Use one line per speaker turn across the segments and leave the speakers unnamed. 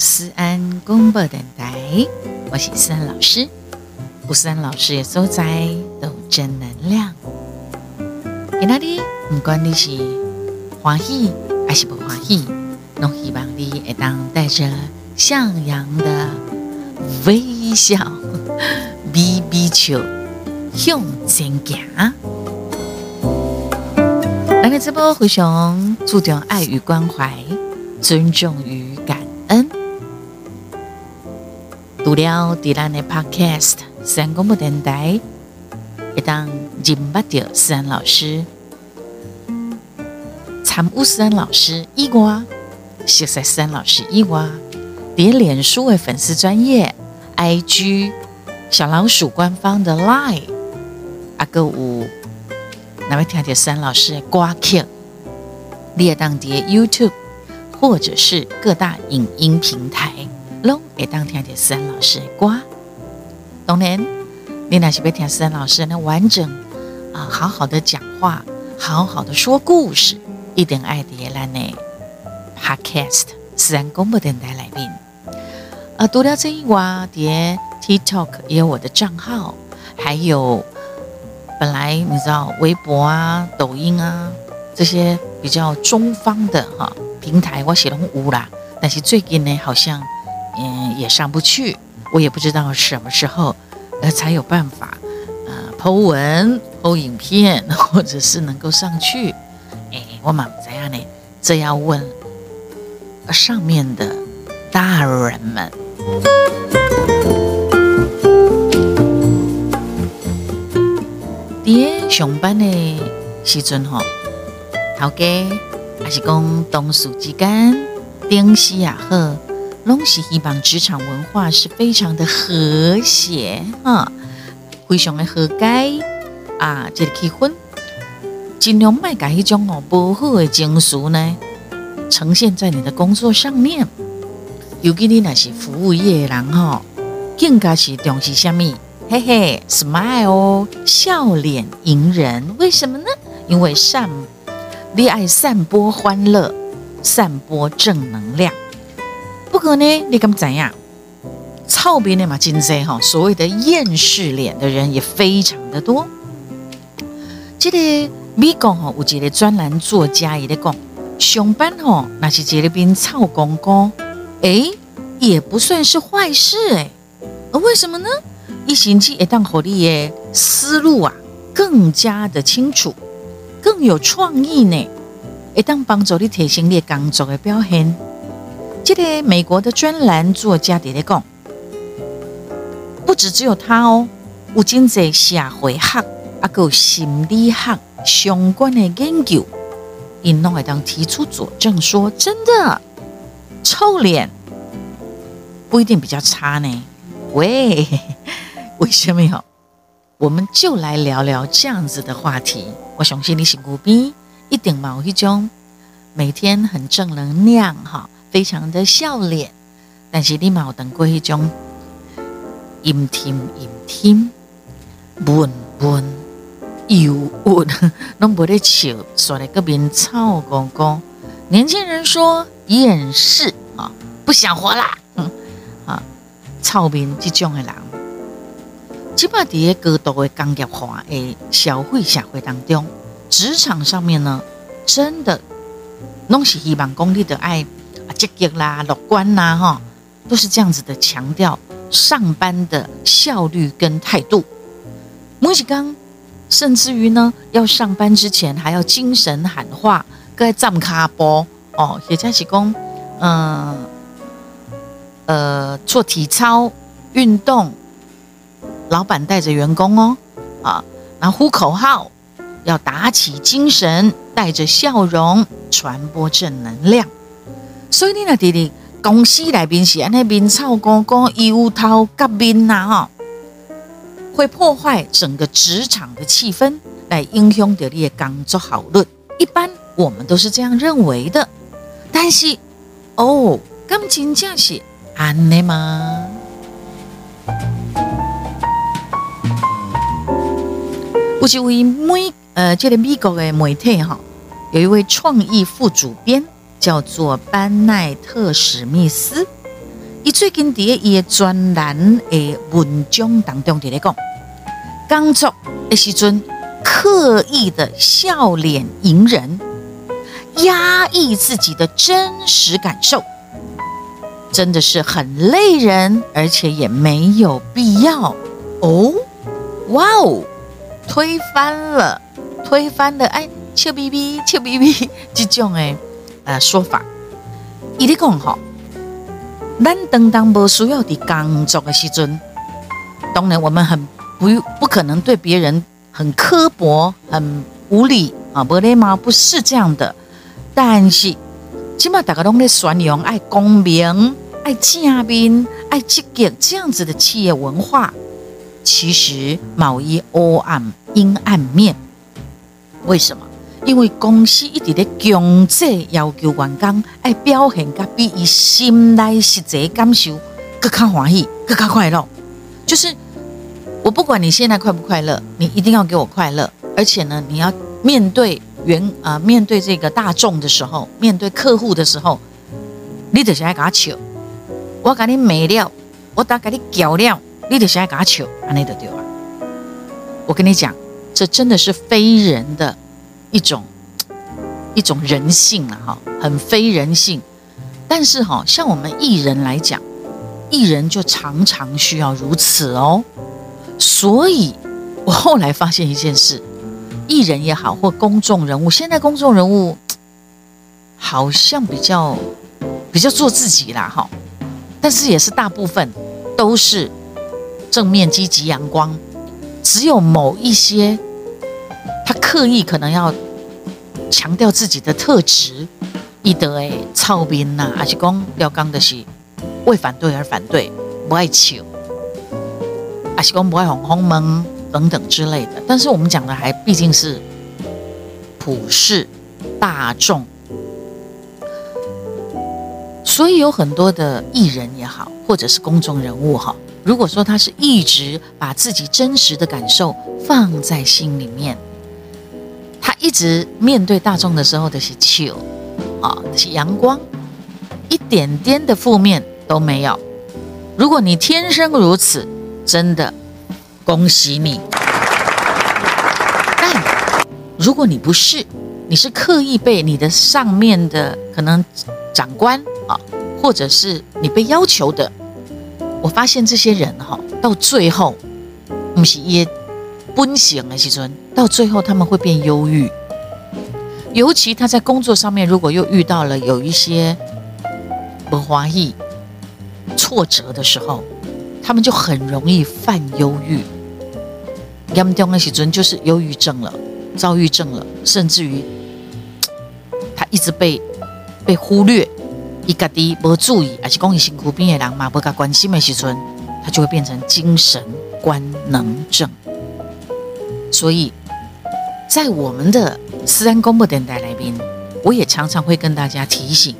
思安公播电台，我是思安老师。吴思安老师也所在都正能量。在哪里？不管你是欢喜还是不欢喜，拢希望你会当带着向阳的微笑，微微笑向前行。咱的直播非常注重爱与关怀，尊重与感恩。除了伫咱的 Podcast 三公布电台，会当认捌到思安老师、参悟思安老师以外，熟悉思安老师以外，伫脸书的粉丝专业、IG 小老鼠官方的 Line，阿，个有哪位听到思安老师的歌曲，你也当伫 YouTube 或者是各大影音平台。拢会当听听思安老师的歌，当然，你若是要听思安老师那完整啊，好好的讲话，好好的说故事，一定爱伫咱的 Podcast 思安公布电台来宾。呃，读了这一话，伫 TikTok 也有我的账号，还有本来你知道微博啊、抖音啊这些比较中方的哈平台，我写拢有啦，但是最近呢，好像。嗯，也上不去，我也不知道什么时候，呃，才有办法，呃，剖文、剖影片，或者是能够上去。哎，我蛮怎样呢？这要问上面的大人们。爹上班的时阵吼，头家还是讲同事之间，顶西也好。拢是希望职场文化是非常的和谐哈，非常的和解。啊，这个气氛，尽量卖改一种哦不好的情绪呢，呈现在你的工作上面。尤其你那是服务业人哈，更加是重视什么？嘿嘿，smile，笑脸迎人。为什么呢？因为散，你爱散播欢乐，散播正能量。不过呢，你敢怎样？操边的嘛，金贼哈，所谓的厌世脸的人也非常的多。这个美国哈，有一个专栏作家也在讲，上班哈，那是这里边操公公，哎，也不算是坏事哎。为什么呢？一星期一当火力的思路啊，更加的清楚，更有创意呢。一当帮助你提升你工作的表现。这个美国的专栏作家在咧讲，不止只有他哦，有真济社会学啊，个心理学相关的研究，因拢会当提出佐证说，真的臭脸不一定比较差呢。喂，为什么哟？我们就来聊聊这样子的话题。我相信你是古逼，一定某一种每天很正能量哈。非常的笑脸，但是你冇等过一种阴天阴天，闷闷忧郁，拢不得笑，说来个边臭公公。年轻人说厌世啊，不想活啦，啊，臭面这种的人，起码在高度的工业化的消费社会当中，职场上面呢，真的拢是希望功利的爱。积极啦，乐观啦，哈，都是这样子的强调上班的效率跟态度。母子刚甚至于呢，要上班之前还要精神喊话，该站卡波哦，也就是讲，嗯，呃，做体操运动，老板带着员工哦，啊，然后呼口号，要打起精神，带着笑容，传播正能量。所以你那弟弟公司内边是安尼面臭公公、油头革面呐哈，会破坏整个职场的气氛，来影响到你的工作效率。一般我们都是这样认为的。但是哦，咁真正是安尼吗？有一位美呃，这个美国的媒体哈，有一位创意副主编。叫做班奈特史密斯，伊最近伫伊的专栏的文章当中，伫咧讲，工作的时阵刻意的笑脸迎人，压抑自己的真实感受，真的是很累人，而且也没有必要哦。哇哦，推翻了，推翻了，哎，笑眯眯，笑眯眯这种诶呃说法，伊咧讲吼。咱当当不需要的工作的时阵，当然我们很不不可能对别人很刻薄、很无理啊，不礼貌，不是这样的。但是起码大家拢在宣扬爱公平、爱正面、爱积极这样子的企业文化，其实某一黑暗阴暗面，为什么？因为公司一直咧强制要求员工爱表现，甲比伊心内实际感受更加欢喜、更加快乐。就是我不管你现在快不快乐，你一定要给我快乐。而且呢，你要面对员啊，面对这个大众的时候，面对客户的时候，你得先来给他笑。我给你美料，我打给你调料，你得先来给他笑，安尼就对了。我跟你讲，这真的是非人的。一种一种人性了哈，很非人性。但是哈，像我们艺人来讲，艺人就常常需要如此哦。所以我后来发现一件事，艺人也好，或公众人物，现在公众人物好像比较比较做自己啦哈。但是也是大部分都是正面、积极、阳光，只有某一些。他刻意可能要强调自己的特质，一得诶操兵呐，还是讲廖刚的是为反对而反对，不爱求，还是讲不爱哄哄蒙等等之类的。但是我们讲的还毕竟是普世大众，所以有很多的艺人也好，或者是公众人物哈，如果说他是一直把自己真实的感受放在心里面。一直面对大众的时候的是球啊，是阳光，一点点的负面都没有。如果你天生如此，真的恭喜你。但如果你不是，你是刻意被你的上面的可能长官啊，或者是你被要求的，我发现这些人哈，到最后不是也。奔行的时阵，到最后他们会变忧郁，尤其他在工作上面，如果又遇到了有一些不华意、挫折的时候，他们就很容易犯忧郁。严重的时阵就是忧郁症了、躁郁症了，甚至于他一直被被忽略，一个滴不注意，而且讲伊辛苦边的人嘛，不加关心的时阵，他就会变成精神官能症。所以，在我们的私安公布电台来宾，我也常常会跟大家提醒，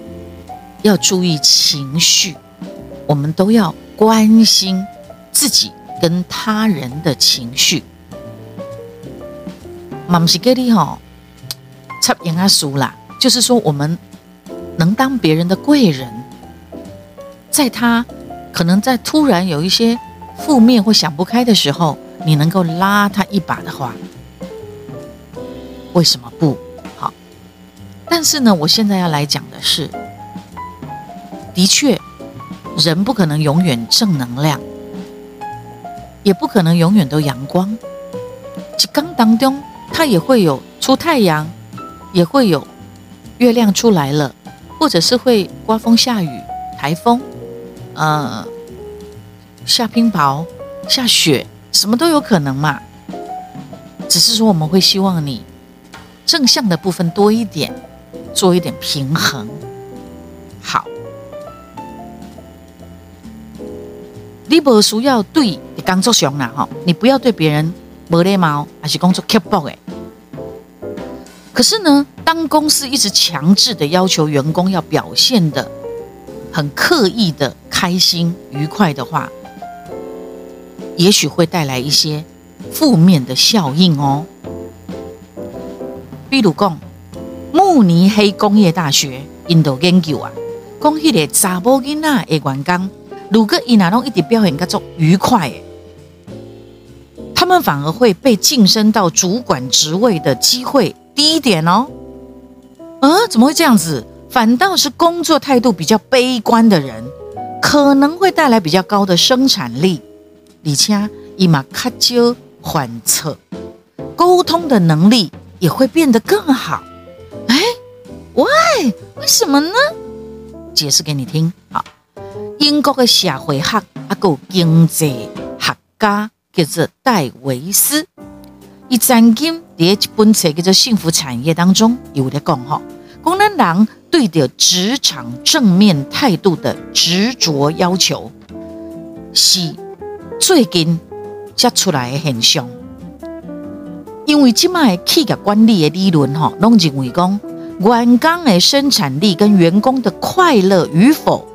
要注意情绪，我们都要关心自己跟他人的情绪。马姆西格里哈，插言阿叔啦，就是说我们能当别人的贵人，在他可能在突然有一些负面或想不开的时候。你能够拉他一把的话，为什么不好？但是呢，我现在要来讲的是，的确，人不可能永远正能量，也不可能永远都阳光。这刚当中，它也会有出太阳，也会有月亮出来了，或者是会刮风下雨、台风，呃，下冰雹、下雪。什么都有可能嘛，只是说我们会希望你正向的部分多一点，做一点平衡。好，你不需要对你工作上啦哈，你不要对别人无礼貌，还是工作刻薄诶。可是呢，当公司一直强制的要求员工要表现的很刻意的开心愉快的话，也许会带来一些负面的效应哦。比如讲，慕尼黑工业大学印度研究啊，讲迄个查甫囡仔的员工如果伊哪弄一直表现，叫做愉快，他们反而会被晋升到主管职位的机会低一点哦。啊，怎么会这样子？反倒是工作态度比较悲观的人，可能会带来比较高的生产力。而且伊嘛较少犯错，沟通的能力也会变得更好。哎，why？为什么呢？解释给你听。啊，英国的社会学啊，个经济学家叫做戴维斯，伊曾经在一本册叫做《幸福产业》当中有咧讲吼，工人人对着职场正面态度的执着要求，是最近才出来的现象。因为即卖企业管理的理论吼，拢认为讲。员工的生产力跟员工的快乐与否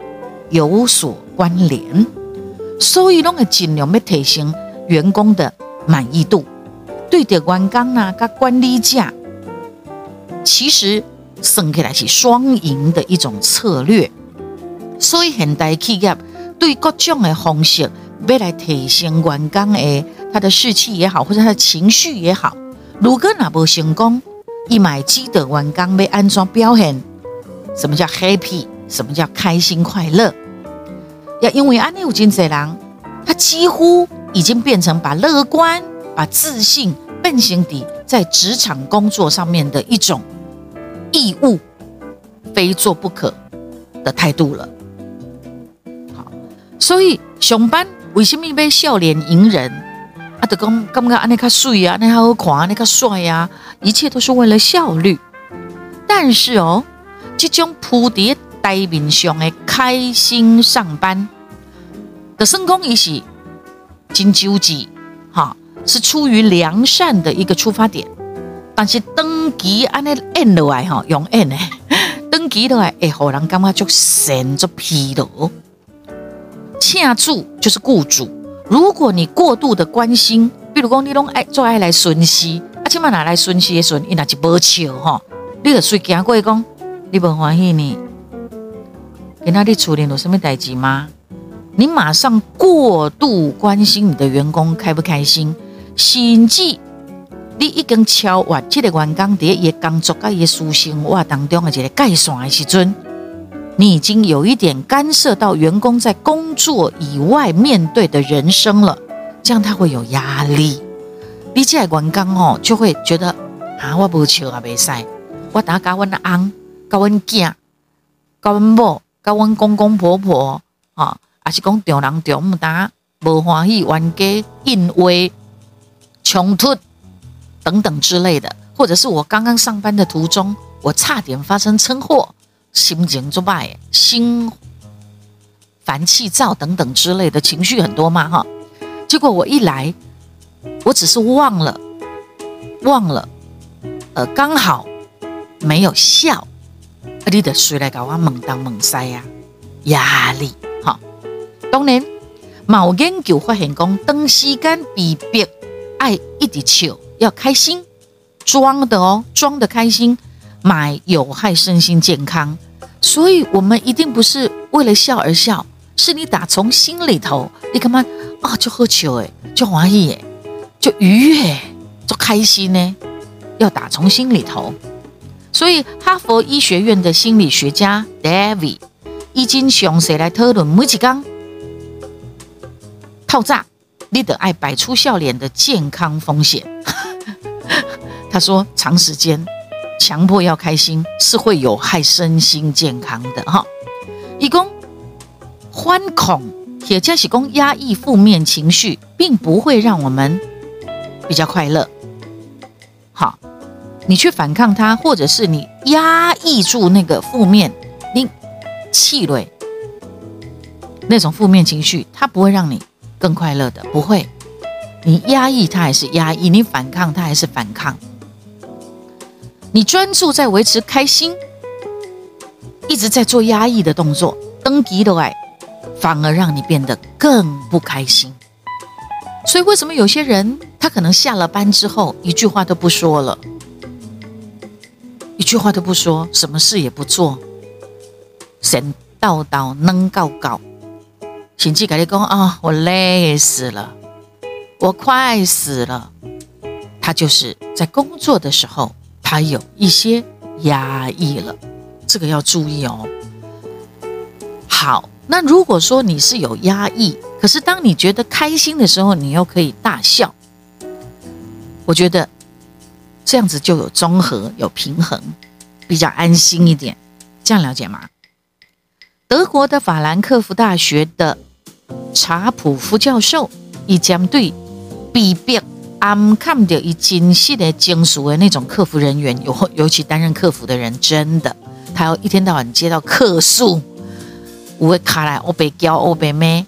有所关联，所以拢会尽量要提升员工的满意度。对着员工呐，跟管理者，其实算起来是双赢的一种策略。所以现代企业对各种的方式要来提升员工的他的士气也好，或者他的情绪也好，如果那不成功。一买记得完刚被安装标很，什么叫 happy？什么叫开心快乐？要因为安内有金贼狼，他几乎已经变成把乐观、把自信变成底在职场工作上面的一种义务，非做不可的态度了。好，所以上班为什么要笑脸迎人？啊，就讲感觉安尼较水啊，安尼好看，安尼较帅啊。一切都是为了效率，但是哦，这种铺叠台面上的开心上班的成功意识，真纠结哈，是出于良善的一个出发点。但是登记安尼按落来哈，用按呢，登记落来会让人感觉就神就疲劳。恰住就是雇主，如果你过度的关心，比如讲你拢爱做爱来顺息。啊，起码拿来顺息的时候，伊那就无笑吼。你就随行过讲，你不欢喜呢？跟他的处理有什么代志吗？你马上过度关心你的员工开不开心，甚至你一根敲完这个员工伫伊工作甲伊私生活当中的一个界线的时阵，你已经有一点干涉到员工在工作以外面对的人生了，这样他会有压力。你这员工哦，就会觉得啊，我无笑也袂使，我打甲阮翁、甲阮囝、甲阮某、甲阮公公婆婆，哈，还是讲丈人丈母打无欢喜，冤家因为冲突等等之类的，或者是我刚刚上班的途中，我差点发生车祸，心情就败，心烦气躁等等之类的情绪很多嘛，哈，结果我一来。我只是忘了，忘了，呃，刚好没有笑，你得谁来搞我猛当猛塞呀？压力，哈。当然，某研究发现讲，长时间比别爱一直笑，要开心，装的哦，装的开心，买有害身心健康。所以，我们一定不是为了笑而笑，是你打从心里头，你干嘛啊？就喝酒诶，就玩意诶。就愉悦，就开心呢，要打从心里头。所以，哈佛医学院的心理学家 David 已经详细来讨论每一讲套炸，你得爱摆出笑脸的健康风险。他说，长时间强迫要开心是会有害身心健康的哈。一共欢恐，也就是讲压抑负面情绪，并不会让我们。比较快乐，好，你去反抗它，或者是你压抑住那个负面、你气馁那种负面情绪，它不会让你更快乐的，不会。你压抑它还是压抑，你反抗它还是反抗。你专注在维持开心，一直在做压抑的动作，登级的爱，反而让你变得更不开心。所以，为什么有些人？他可能下了班之后一句话都不说了，一句话都不说，什么事也不做，神叨叨能告告，请记改立功啊，我累死了，我快死了。他就是在工作的时候，他有一些压抑了，这个要注意哦。好，那如果说你是有压抑，可是当你觉得开心的时候，你又可以大笑，我觉得这样子就有综合、有平衡，比较安心一点。这样了解吗？德国的法兰克福大学的查普夫教授已将对比别。I'm 看到一精细的金属的那种客服人员，尤尤其担任客服的人，真的，他要一天到晚接到客诉，我会卡来，我被叫，我被骂，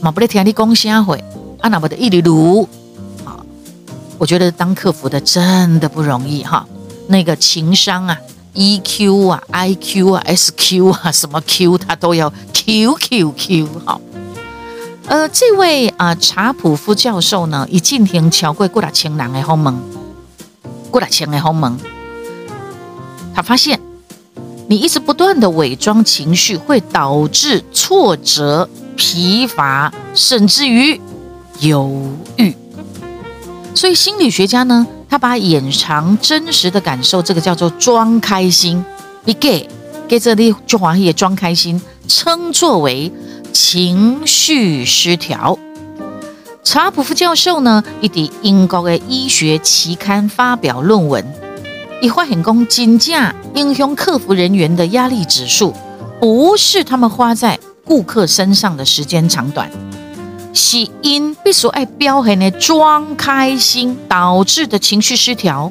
嘛不得听你讲啥会，啊那不得一里路，啊，我觉得当客服的真的不容易哈，那个情商啊，EQ 啊，IQ 啊，SQ 啊，什么 Q 他都要 QQQ 哈。呃，这位啊查普夫教授呢，已进行超过过来千人的访问，过来千的访问，他发现你一直不断的伪装情绪，会导致挫折、疲乏，甚至于犹豫。所以心理学家呢，他把掩藏真实的感受，这个叫做装开心，你给给这里就华也装开心，称作为。情绪失调，查普夫教授呢，伊伫英国的医学期刊发表论文，以发现讲，真正英雄客服人员的压力指数，不是他们花在顾客身上的时间长短，是因必须爱表现的装开心导致的情绪失调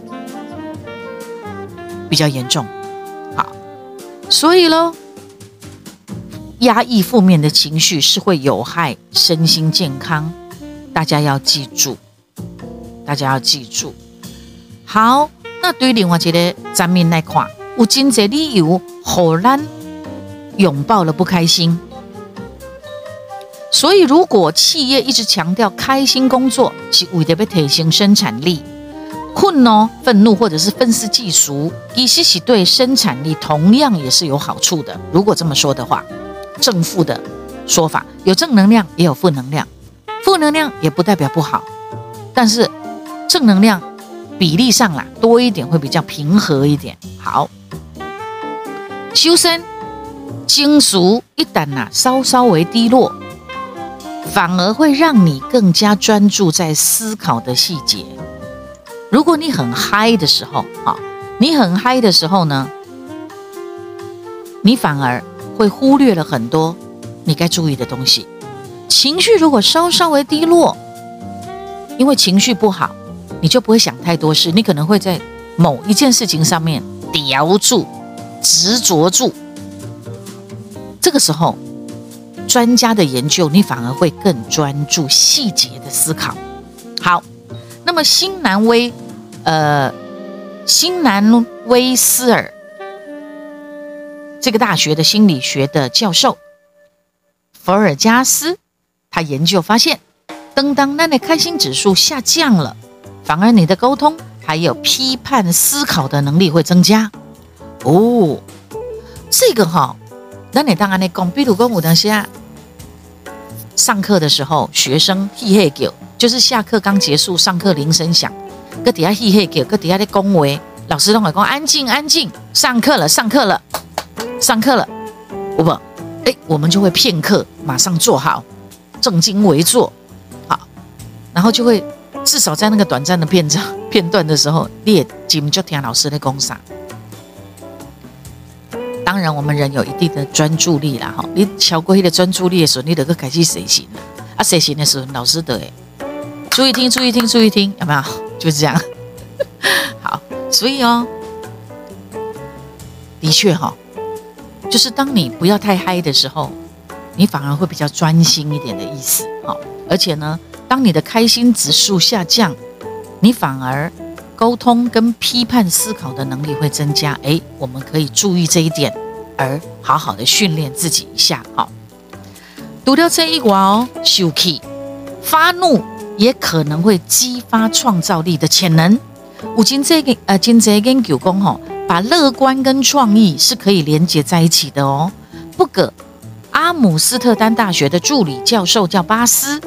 比较严重。好，所以喽。压抑负面的情绪是会有害身心健康，大家要记住，大家要记住。好，那对另外一个层面来看，有真济理由荷咱拥抱了不开心。所以，如果企业一直强调开心工作是为了要提升生产力，困哦、愤怒或者是愤世嫉俗，其实是对生产力同样也是有好处的。如果这么说的话。正负的说法有正能量，也有负能量。负能量也不代表不好，但是正能量比例上啦多一点会比较平和一点。好，修身精俗一旦呐稍稍微低落，反而会让你更加专注在思考的细节。如果你很嗨的时候啊，你很嗨的时候呢，你反而。会忽略了很多你该注意的东西。情绪如果稍稍微低落，因为情绪不好，你就不会想太多事。你可能会在某一件事情上面叼住、执着住。这个时候，专家的研究，你反而会更专注细节的思考。好，那么新南威，呃，新南威斯尔。这个大学的心理学的教授福尔加斯，他研究发现，当当那的开心指数下降了，反而你的沟通还有批判思考的能力会增加。哦，这个哈，那你当然你讲，比如讲，我等下上课的时候，学生嘿嘿叫，就是下课刚结束，上课铃声响，搁底下嘿嘿叫，搁底下在恭维，老师都会讲安静安静，上课了上课了。上课了，我不，哎，我们就会片刻马上做好，正襟危坐，好，然后就会至少在那个短暂的片章片段的时候，列紧就听老师的讲啥。当然，我们人有一定的专注力啦，哈，你超过一的专注力的时候，你得个开始随行啊，随行的时候，老师的，注意听，注意听，注意听，有没有？就是这样。好，所以哦，的确哈。就是当你不要太嗨的时候，你反而会比较专心一点的意思，好。而且呢，当你的开心指数下降，你反而沟通跟批判思考的能力会增加。诶，我们可以注意这一点，而好好的训练自己一下，好。读掉这一卦哦，休气、发怒也可能会激发创造力的潜能。五金这个呃，金这跟九宫吼。把乐观跟创意是可以连接在一起的哦。不过，阿姆斯特丹大学的助理教授叫巴斯，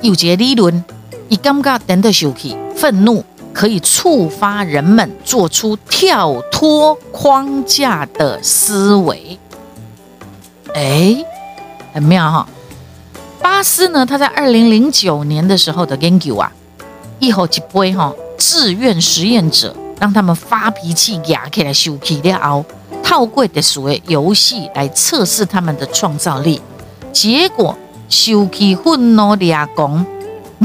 有节理论，以感觉等的休气，愤怒可以触发人们做出跳脱框架的思维。哎，很妙哈！巴斯呢，他在二零零九年的时候的研究啊，一后一杯哈，志愿实验者让他们发脾气、压起来、生气了后。套过的所谓游戏来测试他们的创造力，结果休气愤怒俩公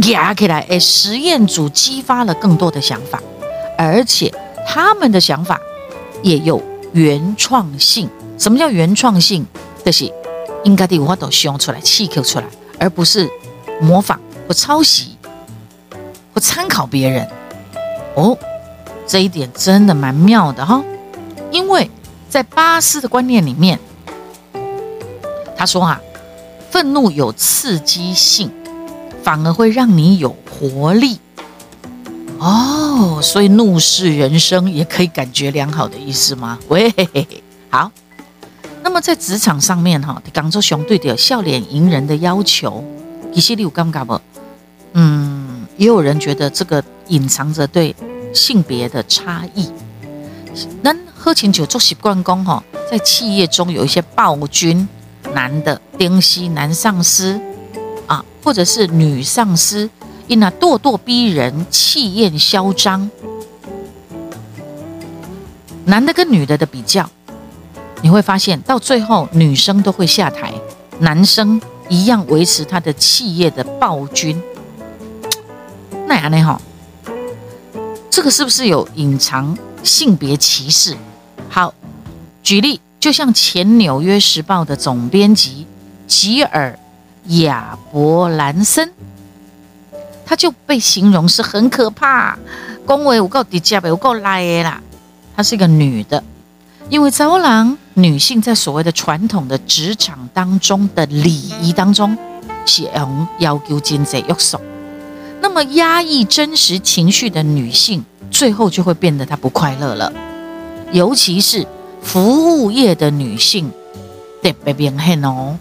压起来，诶，实验组激发了更多的想法，而且他们的想法也有原创性。什么叫原创性？就是应该的话都用出来、气口出来，而不是模仿或抄袭或参考别人。哦，这一点真的蛮妙的哈，因为。在巴斯的观念里面，他说啊，愤怒有刺激性，反而会让你有活力。哦，所以怒视人生也可以感觉良好的意思吗？喂，好。那么在职场上面哈，港州熊对的笑脸迎人的要求，其实你有尴尬不？嗯，也有人觉得这个隐藏着对性别的差异。那喝清酒做习惯工哈，在企业中有一些暴君，男的丁西男上司啊，或者是女上司，因那咄咄逼人、气焰嚣张，男的跟女的的比较，你会发现到最后女生都会下台，男生一样维持他的企业的暴君。那样呢哈，这个是不是有隐藏性别歧视？好，举例，就像前《纽约时报》的总编辑吉尔亚伯兰森，他就被形容是很可怕，恭维我够低价，我够赖啦。她是一个女的，因为招郎女性在所谓的传统的职场当中的礼仪当中，是用要求经济约束，那么压抑真实情绪的女性，最后就会变得她不快乐了。尤其是服务业的女性特别明显哦。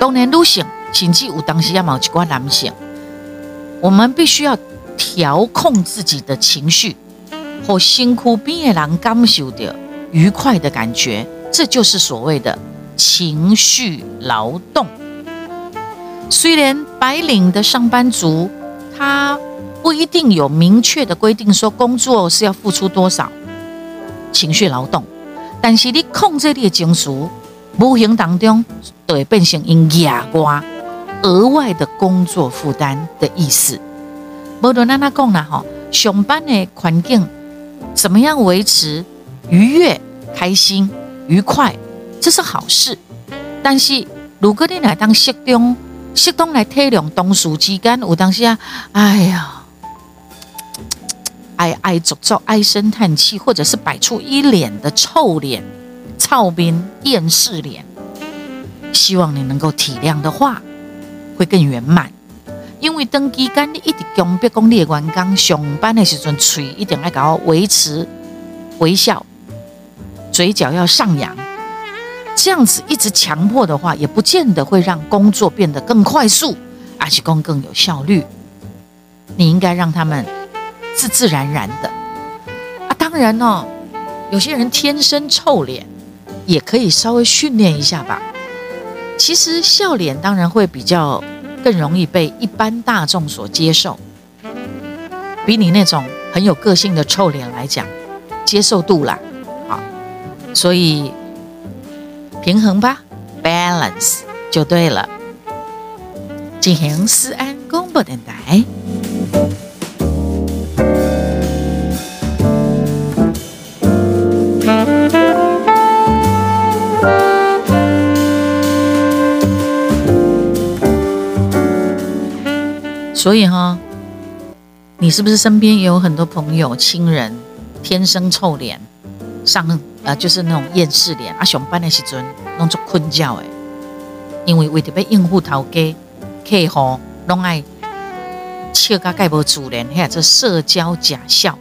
当然，女性甚至有当时要某一个男性，我们必须要调控自己的情绪，或辛苦边的人感受到愉快的感觉，这就是所谓的情绪劳动。虽然白领的上班族，他不一定有明确的规定说工作是要付出多少。情绪劳动，但是你控制你的情绪，无形当中都会变成因压瓜额外的工作负担的意思。无论咱那讲啦吼，上班的环境怎么样维持愉悦、开心、愉快，这是好事。但是如果你来当适中，适当来体谅同事之间，有当时啊，哎呀。哀哀足足唉声叹气，或者是摆出一脸的臭脸、操边厌世脸，希望你能够体谅的话，会更圆满。因为登机间你一直强逼讲你的员工上班的时阵，嘴一定要搞维持微笑，嘴角要上扬，这样子一直强迫的话，也不见得会让工作变得更快速，而且更更有效率。你应该让他们。自自然然的啊，当然哦，有些人天生臭脸，也可以稍微训练一下吧。其实笑脸当然会比较更容易被一般大众所接受，比你那种很有个性的臭脸来讲，接受度啦，好，所以平衡吧，balance 就对了。进行思安公布电台。所以哈，你是不是身边也有很多朋友、亲人天生臭脸，上呃就是那种厌世脸啊？上班的时阵弄作困觉诶，因为为着要应付头家、客户，拢爱笑甲盖无主人，遐做社交假笑。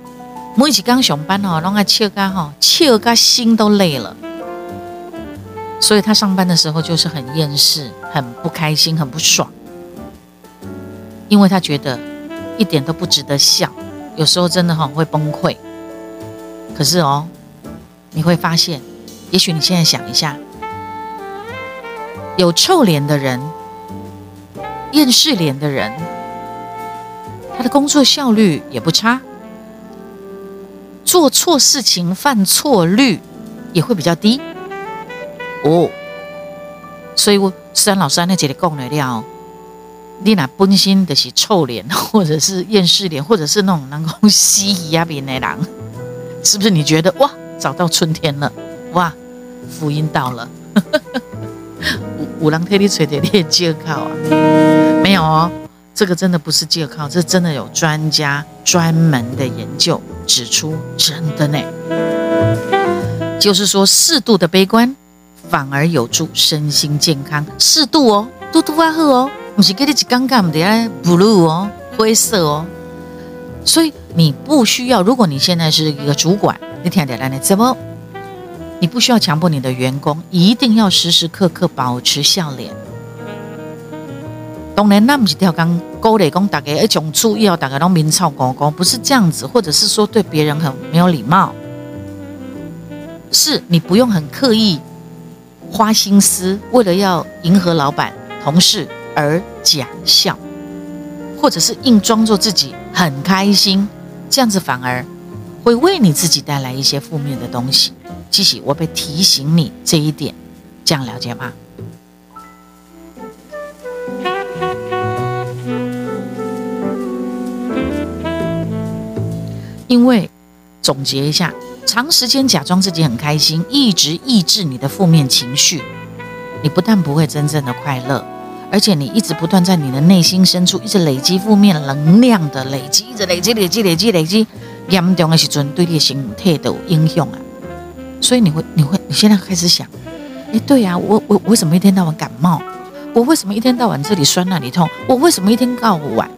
每一天上班哦，拢爱笑甲吼，笑甲心都累了。所以他上班的时候就是很厌世、很不开心、很不爽，因为他觉得一点都不值得笑，有时候真的哈会崩溃。可是哦，你会发现，也许你现在想一下，有臭脸的人、厌世脸的人，他的工作效率也不差。做错事情犯错率也会比较低哦，所以我虽然老师那这里讲了了，你那本身的是臭脸，或者是厌世脸，或者是那种能够蜥蜴啊边的人，是不是你觉得哇，找到春天了，哇，福音到了，五五郎特地吹的练借靠啊，没有哦。这个真的不是借靠，这真的有专家专门的研究指出，真的呢。就是说，适度的悲观反而有助身心健康。适度哦，嘟嘟啊呵哦，不是给你一尴尬，唔得啊，blue 哦，灰色哦。所以你不需要，如果你现在是一个主管，你听点来呢，怎么？你不需要强迫你的员工一定要时时刻刻保持笑脸。当然，那不是跳刚勾勒工大家一种注意哦大家都明操高高，不是这样子，或者是说对别人很没有礼貌，是你不用很刻意花心思，为了要迎合老板、同事而假笑，或者是硬装作自己很开心，这样子反而会为你自己带来一些负面的东西。继续，我被提醒你这一点，这样了解吗？因为总结一下，长时间假装自己很开心，一直抑制你的负面情绪，你不但不会真正的快乐，而且你一直不断在你的内心深处一直累积负面能量的累积，一直累积累积累积累积，严重的时阵对你身体都有影响啊。所以你会你会你现在开始想，哎，对呀，我我为什么一天到晚感冒？我为什么一天到晚这里酸那里痛？我为什么一天到晚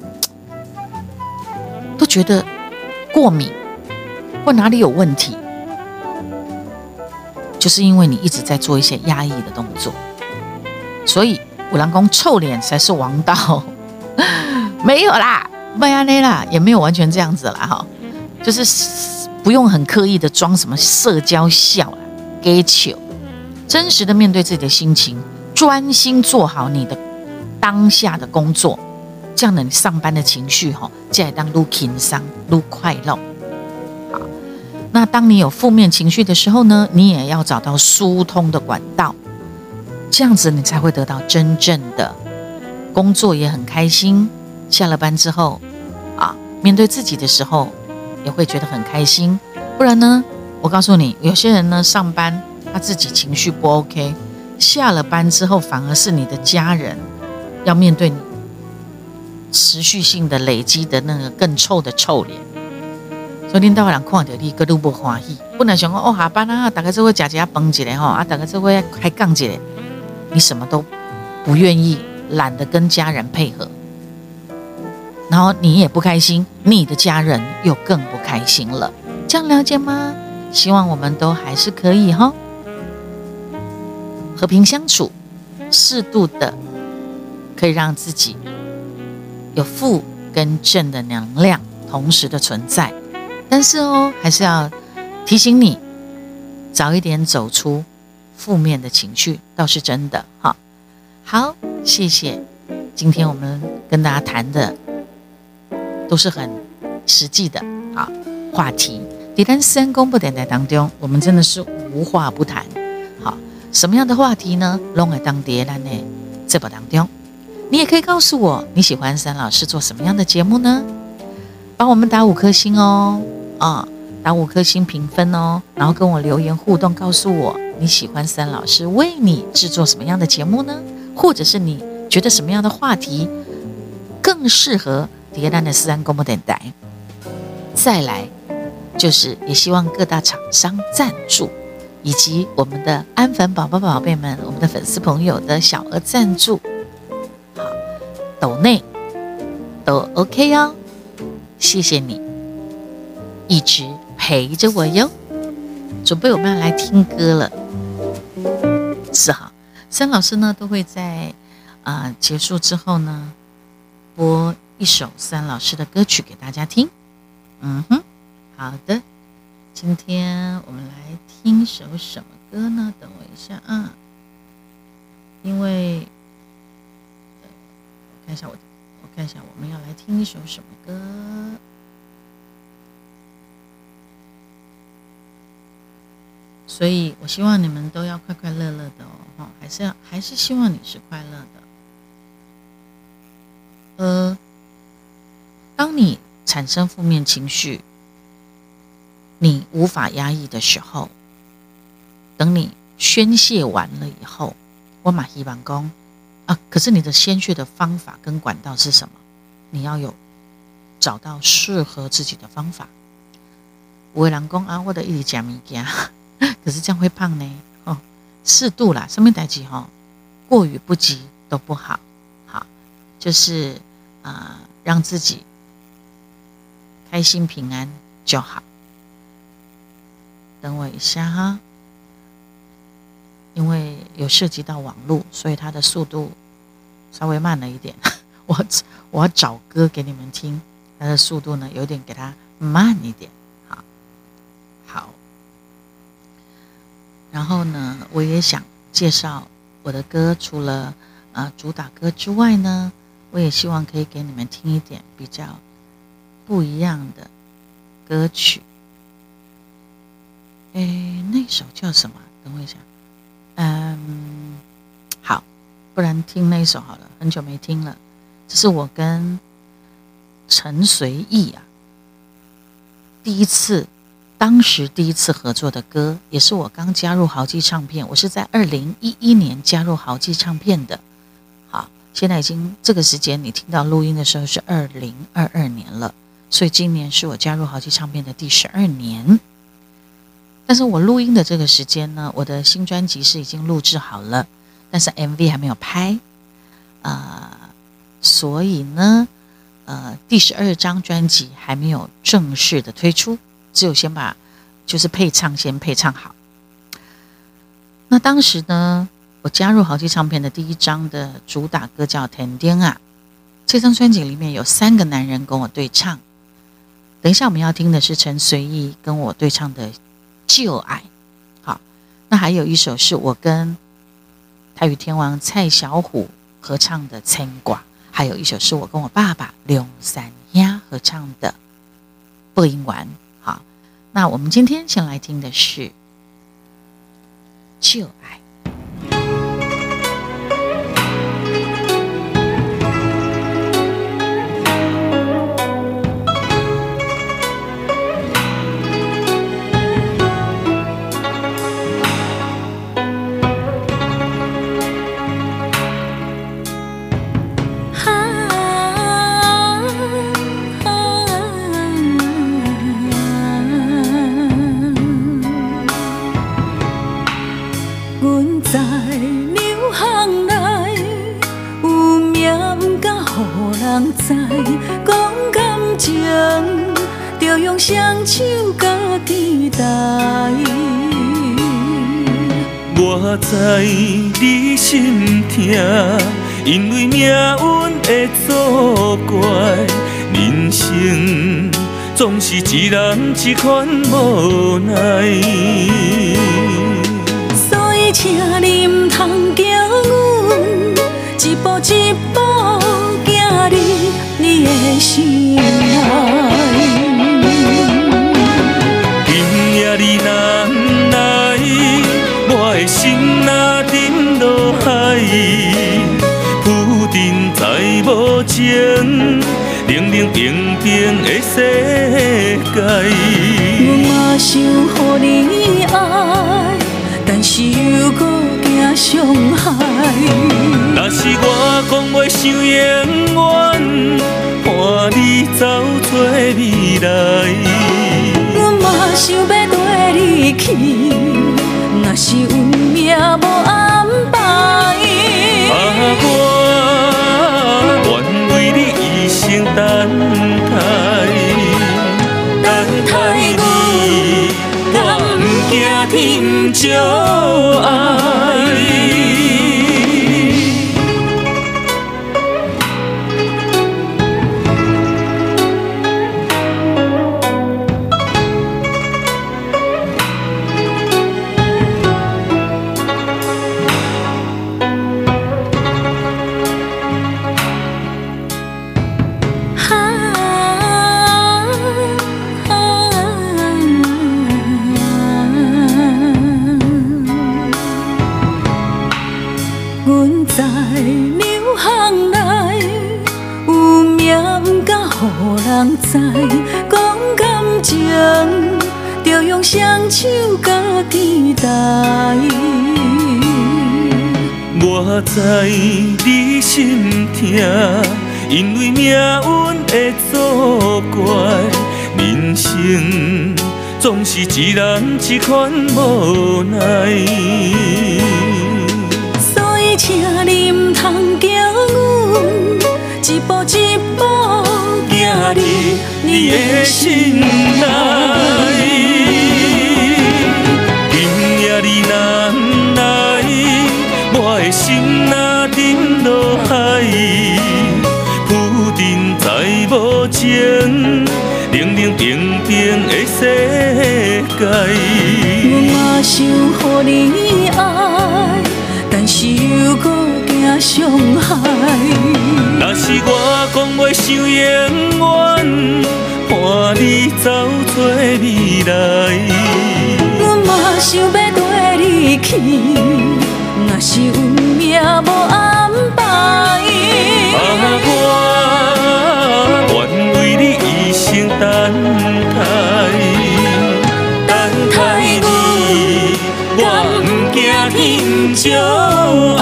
都觉得？过敏或哪里有问题，就是因为你一直在做一些压抑的动作，所以五郎公臭脸才是王道。没有啦，没安内啦，也没有完全这样子啦哈，就是不用很刻意的装什么社交笑啊，给糗，真实的面对自己的心情，专心做好你的当下的工作。这样的你上班的情绪哈，再当撸轻松撸快乐。好，那当你有负面情绪的时候呢，你也要找到疏通的管道，这样子你才会得到真正的工作也很开心。下了班之后啊，面对自己的时候也会觉得很开心。不然呢，我告诉你，有些人呢上班他自己情绪不 OK，下了班之后反而是你的家人要面对你。持续性的累积的那个更臭的臭脸，所以领导人看到你个都不欢喜。本来想讲哦下班啊，大概就会假假绷起来哈，啊大概就会开杠起来，你什么都不愿意，懒得跟家人配合，然后你也不开心，你的家人又更不开心了。这样了解吗？希望我们都还是可以哈，和平相处，适度的可以让自己。有负跟正的能量同时的存在，但是哦，还是要提醒你早一点走出负面的情绪，倒是真的哈。好，谢谢。今天我们跟大家谈的都是很实际的啊话题。第三三公布点在当中，我们真的是无话不谈。好，什么样的话题呢？拢在当碟咱的节目当中。你也可以告诉我你喜欢三老师做什么样的节目呢？帮我们打五颗星哦，啊，打五颗星评分哦，然后跟我留言互动，告诉我你喜欢三老师为你制作什么样的节目呢？或者是你觉得什么样的话题更适合蝶兰的四安公播电台？再来就是也希望各大厂商赞助，以及我们的安粉宝宝宝贝们，我们的粉丝朋友的小额赞助。好抖内都 OK 哦，谢谢你一直陪着我哟。准备我们要来听歌了。是哈，森老师呢都会在啊结束之后呢播一首三老师的歌曲给大家听。嗯哼，好的，今天我们来听首什么歌呢？等我一下啊，因为我看一下我，我看一下我们要来听一首什么歌。所以，我希望你们都要快快乐乐的哦，哈，还是要还是希望你是快乐的。呃，产生负面情绪，你无法压抑的时候，等你宣泄完了以后，我马希望公啊，可是你的宣泄的方法跟管道是什么？你要有找到适合自己的方法。有的人讲啊，我的一直讲物件。可是这样会胖呢，哦，适度啦，生命代际哈，过于不及都不好，好，就是啊，让自己开心平安就好。等我一下哈，因为有涉及到网络，所以它的速度稍微慢了一点。我我要找歌给你们听，它的速度呢有点给它慢一点。好，好然后呢，我也想介绍我的歌，除了呃主打歌之外呢，我也希望可以给你们听一点比较不一样的歌曲。哎，那首叫什么？等我一下。嗯，好，不然听那首好了，很久没听了。这是我跟陈随意啊第一次。当时第一次合作的歌，也是我刚加入豪记唱片。我是在二零一一年加入豪记唱片的。好，现在已经这个时间，你听到录音的时候是二零二二年了，所以今年是我加入豪记唱片的第十二年。但是我录音的这个时间呢，我的新专辑是已经录制好了，但是 MV 还没有拍啊，所以呢，呃，第十二张专辑还没有正式的推出。只有先把就是配唱先配唱好。那当时呢，我加入豪记唱片的第一张的主打歌叫《天丁》啊。这张专辑里面有三个男人跟我对唱。等一下我们要听的是陈随意跟我对唱的《旧爱》。好，那还有一首是我跟台语天王蔡小虎合唱的《牵挂》，还有一首是我跟我爸爸刘三丫合唱的《播音完》。好那我们今天先来听的是《旧爱》。
我知你心痛，因为命运的作怪，人生总是一人一款无奈。
所以，请你唔通冷冷冰冰的世界。我嘛想予你爱，但是又搁惊伤害。
若是我讲袂上永远，伴你走做未来。
我嘛想要跟你去。若是运命无安排，
啊，我等待，等待你，我不惊天照爱。是一人一款无奈。
所以，请你唔通叫阮一步一步行入你的心内。
今夜你若来，我的心若沉落海，浮沉在无情，冷冷冰冰的世界。
我嘛想予你爱，但是又搁惊伤害。
若是我讲袂想永远，伴你走做未来。
我嘛想要跟你去，若是运命无安排。
啊，生等待，等待你，我不惊天就爱。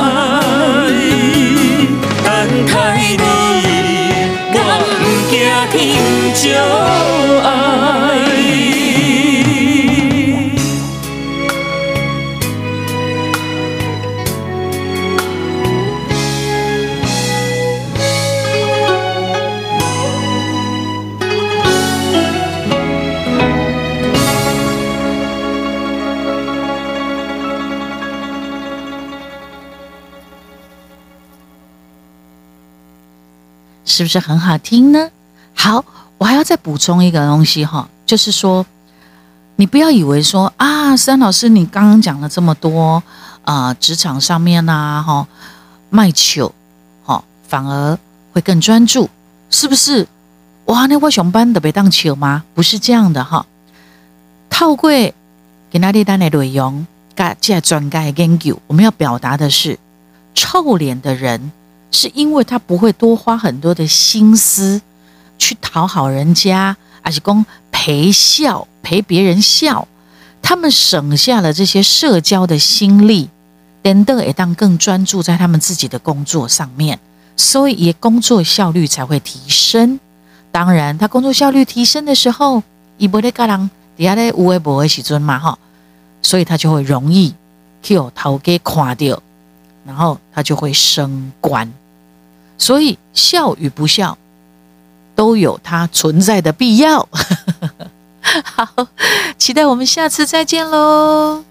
等待你，我不惊天就
是不是很好听呢？好，我还要再补充一个东西哈，就是说，你不要以为说啊，三老师你刚刚讲了这么多啊，职场上面呐，哈，卖球，哈，反而会更专注，是不是？哇，那我上班的被当球吗？不是这样的哈。透过给那里单的内容，加加专家研究，我们要表达的是，臭脸的人。是因为他不会多花很多的心思去讨好人家，而是公陪笑陪别人笑，他们省下了这些社交的心力，等等也当更专注在他们自己的工作上面，所以也工作效率才会提升。当然，他工作效率提升的时候，伊不得个人底下咧无微不微时阵嘛哈，所以他就会容易 Q 头给垮掉，然后他就会升官。所以笑与不笑都有它存在的必要。好，期待我们下次再见喽。